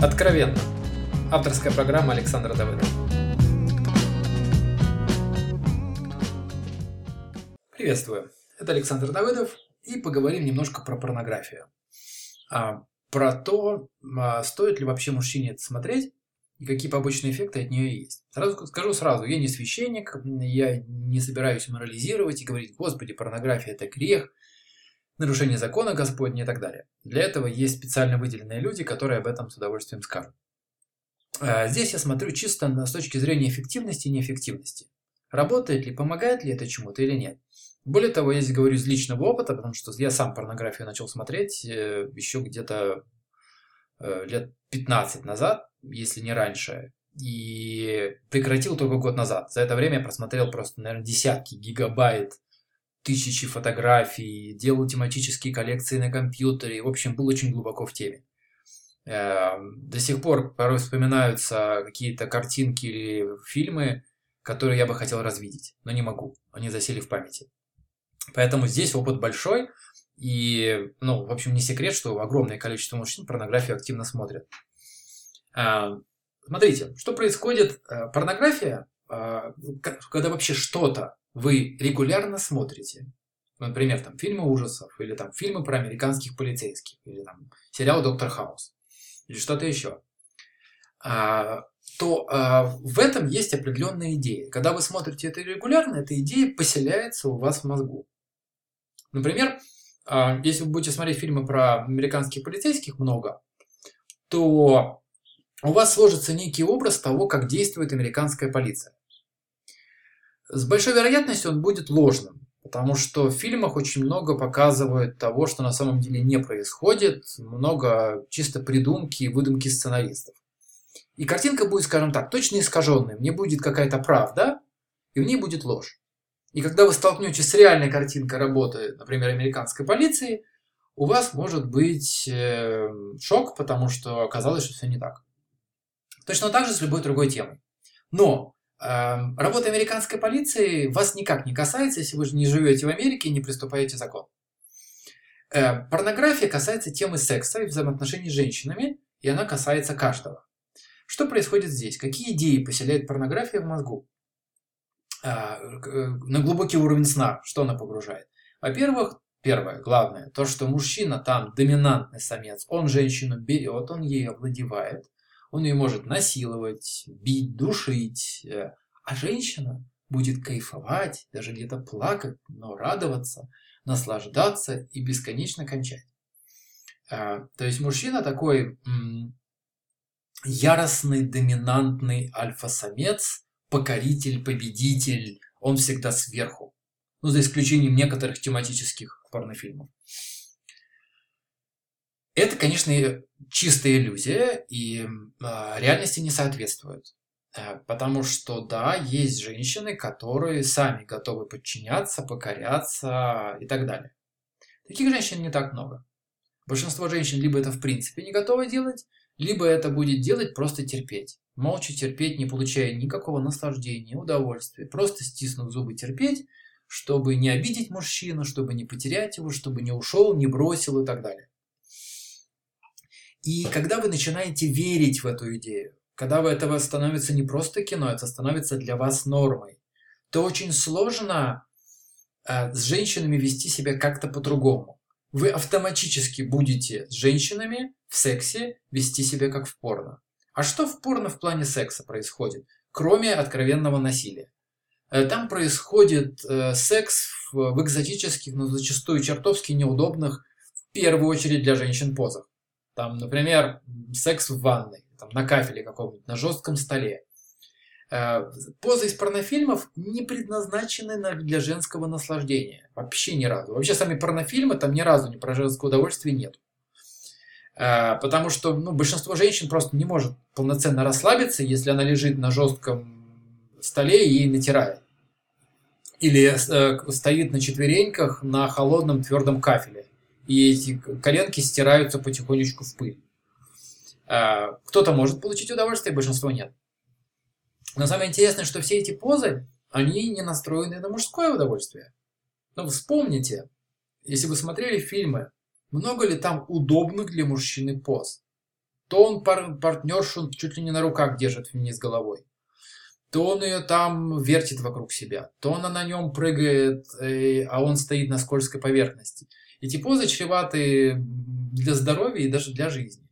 Откровенно. Авторская программа Александра Давыдова. Приветствую. Это Александр Давыдов. И поговорим немножко про порнографию. А, про то, а, стоит ли вообще мужчине это смотреть и какие побочные эффекты от нее есть. Сразу скажу сразу, я не священник, я не собираюсь морализировать и говорить, господи, порнография это грех, нарушение закона Господня и так далее. Для этого есть специально выделенные люди, которые об этом с удовольствием скажут. А, здесь я смотрю чисто с точки зрения эффективности и неэффективности. Работает ли, помогает ли это чему-то или нет. Более того, я здесь говорю из личного опыта, потому что я сам порнографию начал смотреть э, еще где-то э, лет 15 назад, если не раньше, и прекратил только год назад. За это время я просмотрел просто, наверное, десятки гигабайт тысячи фотографий, делал тематические коллекции на компьютере. В общем, был очень глубоко в теме. Эм, до сих пор порой вспоминаются какие-то картинки или фильмы, которые я бы хотел развидеть, но не могу. Они засели в памяти. Поэтому здесь опыт большой. И, ну, в общем, не секрет, что огромное количество мужчин порнографию активно смотрят. Эм, смотрите, что происходит. Э, порнография, когда вообще что-то вы регулярно смотрите, например, там фильмы ужасов, или там фильмы про американских полицейских, или там сериал Доктор Хаус, или что-то еще, а, то а, в этом есть определенная идея. Когда вы смотрите это регулярно, эта идея поселяется у вас в мозгу. Например, а, если вы будете смотреть фильмы про американских полицейских много, то у вас сложится некий образ того, как действует американская полиция. С большой вероятностью он будет ложным, потому что в фильмах очень много показывают того, что на самом деле не происходит, много чисто придумки и выдумки сценаристов. И картинка будет, скажем так, точно искаженной. В ней будет какая-то правда, и в ней будет ложь. И когда вы столкнетесь с реальной картинкой работы, например, американской полиции, у вас может быть э, шок, потому что оказалось, что все не так. Точно так же с любой другой темой. Но Эм, работа американской полиции вас никак не касается, если вы же не живете в Америке и не приступаете закон. Э, порнография касается темы секса и взаимоотношений с женщинами, и она касается каждого. Что происходит здесь? Какие идеи поселяет порнография в мозгу? Э, э, на глубокий уровень сна, что она погружает? Во-первых, первое, главное, то, что мужчина там доминантный самец, он женщину берет, он ей овладевает, он ее может насиловать, бить, душить, э, а женщина будет кайфовать, даже где-то плакать, но радоваться, наслаждаться и бесконечно кончать. Э, то есть мужчина такой яростный, доминантный альфа-самец, покоритель, победитель, он всегда сверху. Ну, за исключением некоторых тематических порнофильмов. Это, конечно, чистая иллюзия и э, реальности не соответствует. Э, потому что, да, есть женщины, которые сами готовы подчиняться, покоряться и так далее. Таких женщин не так много. Большинство женщин либо это в принципе не готовы делать, либо это будет делать просто терпеть. Молча терпеть, не получая никакого наслаждения, удовольствия. Просто стиснув зубы терпеть, чтобы не обидеть мужчину, чтобы не потерять его, чтобы не ушел, не бросил и так далее. И когда вы начинаете верить в эту идею, когда вы этого становится не просто кино, это становится для вас нормой, то очень сложно э, с женщинами вести себя как-то по-другому. Вы автоматически будете с женщинами в сексе вести себя как в порно. А что в порно в плане секса происходит, кроме откровенного насилия? Э, там происходит э, секс в, в экзотических, но зачастую чертовски неудобных, в первую очередь для женщин позах. Там, например, секс в ванной, там, на кафеле каком-нибудь, на жестком столе. Э, позы из порнофильмов не предназначены для женского наслаждения. Вообще ни разу. Вообще сами порнофильмы там ни разу ни про женское удовольствие нет. Э, потому что ну, большинство женщин просто не может полноценно расслабиться, если она лежит на жестком столе и натирает. Или э, стоит на четвереньках на холодном твердом кафеле и эти коленки стираются потихонечку в пыль. А, кто-то может получить удовольствие, большинство нет. Но самое интересное, что все эти позы, они не настроены на мужское удовольствие. Но вспомните, если вы смотрели фильмы, много ли там удобных для мужчины поз? То он пар партнершу чуть ли не на руках держит вниз головой. То он ее там вертит вокруг себя. То она на нем прыгает, э, а он стоит на скользкой поверхности. Эти позы чреваты для здоровья и даже для жизни.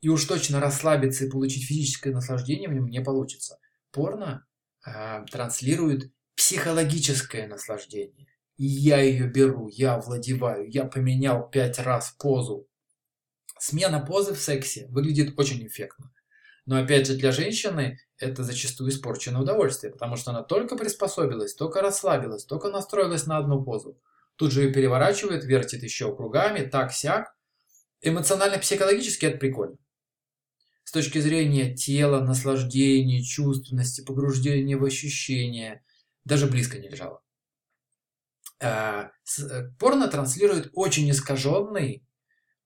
И уж точно расслабиться и получить физическое наслаждение в нем не получится. Порно э, транслирует психологическое наслаждение. И я ее беру, я владеваю, я поменял пять раз позу. Смена позы в сексе выглядит очень эффектно. Но опять же для женщины это зачастую испорченное удовольствие, потому что она только приспособилась, только расслабилась, только настроилась на одну позу. Тут же ее переворачивает, вертит еще кругами, так-сяк. Эмоционально-психологически это прикольно. С точки зрения тела, наслаждения, чувственности, погружения в ощущения, даже близко не лежало. Э, э, порно транслирует очень искаженный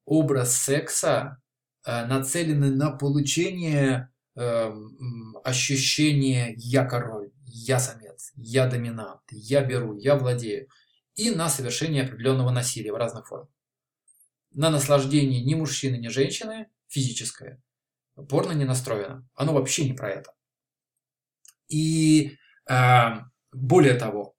образ секса, э, нацеленный на получение эм, ощущения «я король», «я самец», «я доминант», «я беру», «я владею» и на совершение определенного насилия в разных формах. На наслаждение ни мужчины, ни женщины физическое порно не настроено. Оно вообще не про это. И э, более того,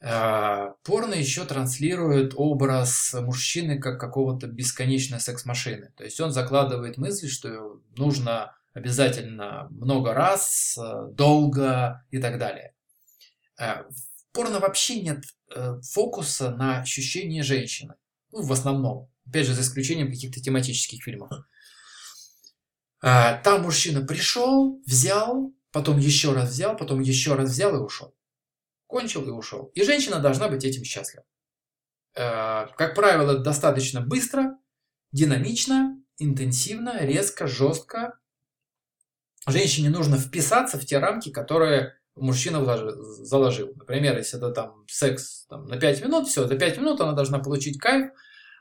э, порно еще транслирует образ мужчины как какого-то бесконечной секс-машины. То есть он закладывает мысль, что нужно обязательно много раз, долго и так далее. Э, порно вообще нет Э, фокуса на ощущение женщины. Ну, в основном. Опять же, за исключением каких-то тематических фильмов. А, там мужчина пришел, взял, потом еще раз взял, потом еще раз взял и ушел. Кончил и ушел. И женщина должна быть этим счастлива. А, как правило, достаточно быстро, динамично, интенсивно, резко, жестко. Женщине нужно вписаться в те рамки, которые мужчина заложил. Например, если это там секс там, на 5 минут, все, за 5 минут она должна получить кайф,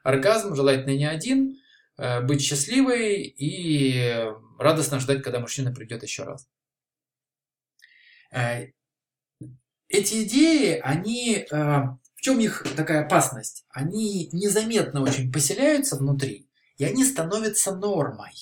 оргазм, желательно не один, э, быть счастливой и радостно ждать, когда мужчина придет еще раз. Э, эти идеи, они, э, в чем их такая опасность? Они незаметно очень поселяются внутри, и они становятся нормой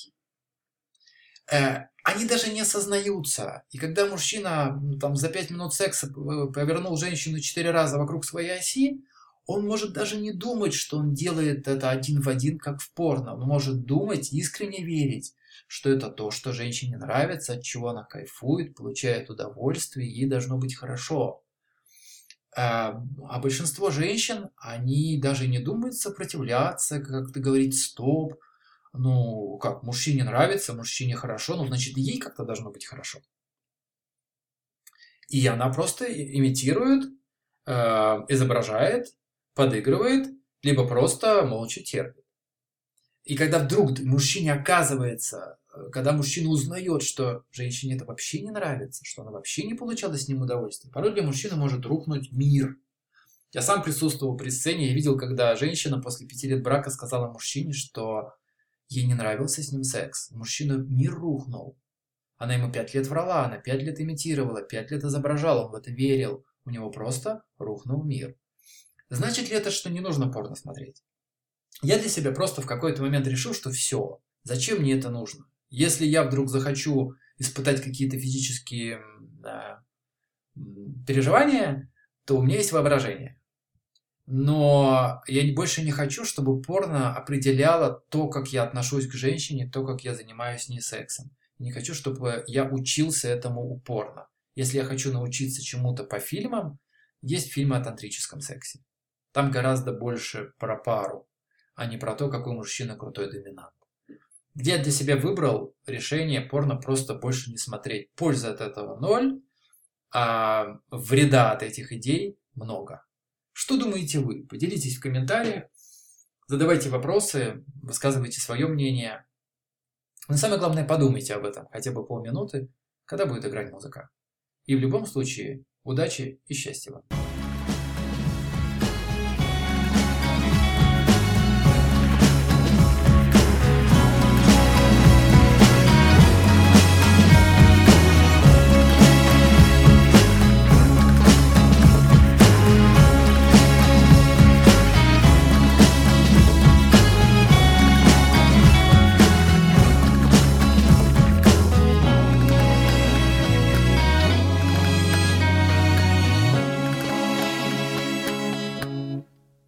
они даже не осознаются. И когда мужчина там, за 5 минут секса повернул женщину 4 раза вокруг своей оси, он может даже не думать, что он делает это один в один, как в порно. Он может думать, искренне верить, что это то, что женщине нравится, от чего она кайфует, получает удовольствие, ей должно быть хорошо. А, а большинство женщин, они даже не думают сопротивляться, как-то говорить «стоп», ну, как, мужчине нравится, мужчине хорошо, ну, значит, ей как-то должно быть хорошо. И она просто имитирует, э, изображает, подыгрывает, либо просто молча терпит. И когда вдруг мужчине оказывается, э, когда мужчина узнает, что женщине это вообще не нравится, что она вообще не получала с ним удовольствия, порой для мужчины может рухнуть мир. Я сам присутствовал при сцене и видел, когда женщина после пяти лет брака сказала мужчине, что Ей не нравился с ним секс. Мужчина мир рухнул. Она ему пять лет врала, она пять лет имитировала, пять лет изображала, он в это верил. У него просто рухнул мир. Значит ли это, что не нужно порно смотреть? Я для себя просто в какой-то момент решил, что все, зачем мне это нужно? Если я вдруг захочу испытать какие-то физические да, переживания, то у меня есть воображение. Но я больше не хочу, чтобы порно определяло то, как я отношусь к женщине, то, как я занимаюсь с ней сексом. Не хочу, чтобы я учился этому упорно. Если я хочу научиться чему-то по фильмам, есть фильмы о тантрическом сексе. Там гораздо больше про пару, а не про то, какой мужчина крутой доминант. Где я для себя выбрал решение порно просто больше не смотреть. Пользы от этого ноль, а вреда от этих идей много. Что думаете вы? Поделитесь в комментариях, задавайте вопросы, высказывайте свое мнение. Но самое главное, подумайте об этом хотя бы полминуты, когда будет играть музыка. И в любом случае, удачи и счастья вам!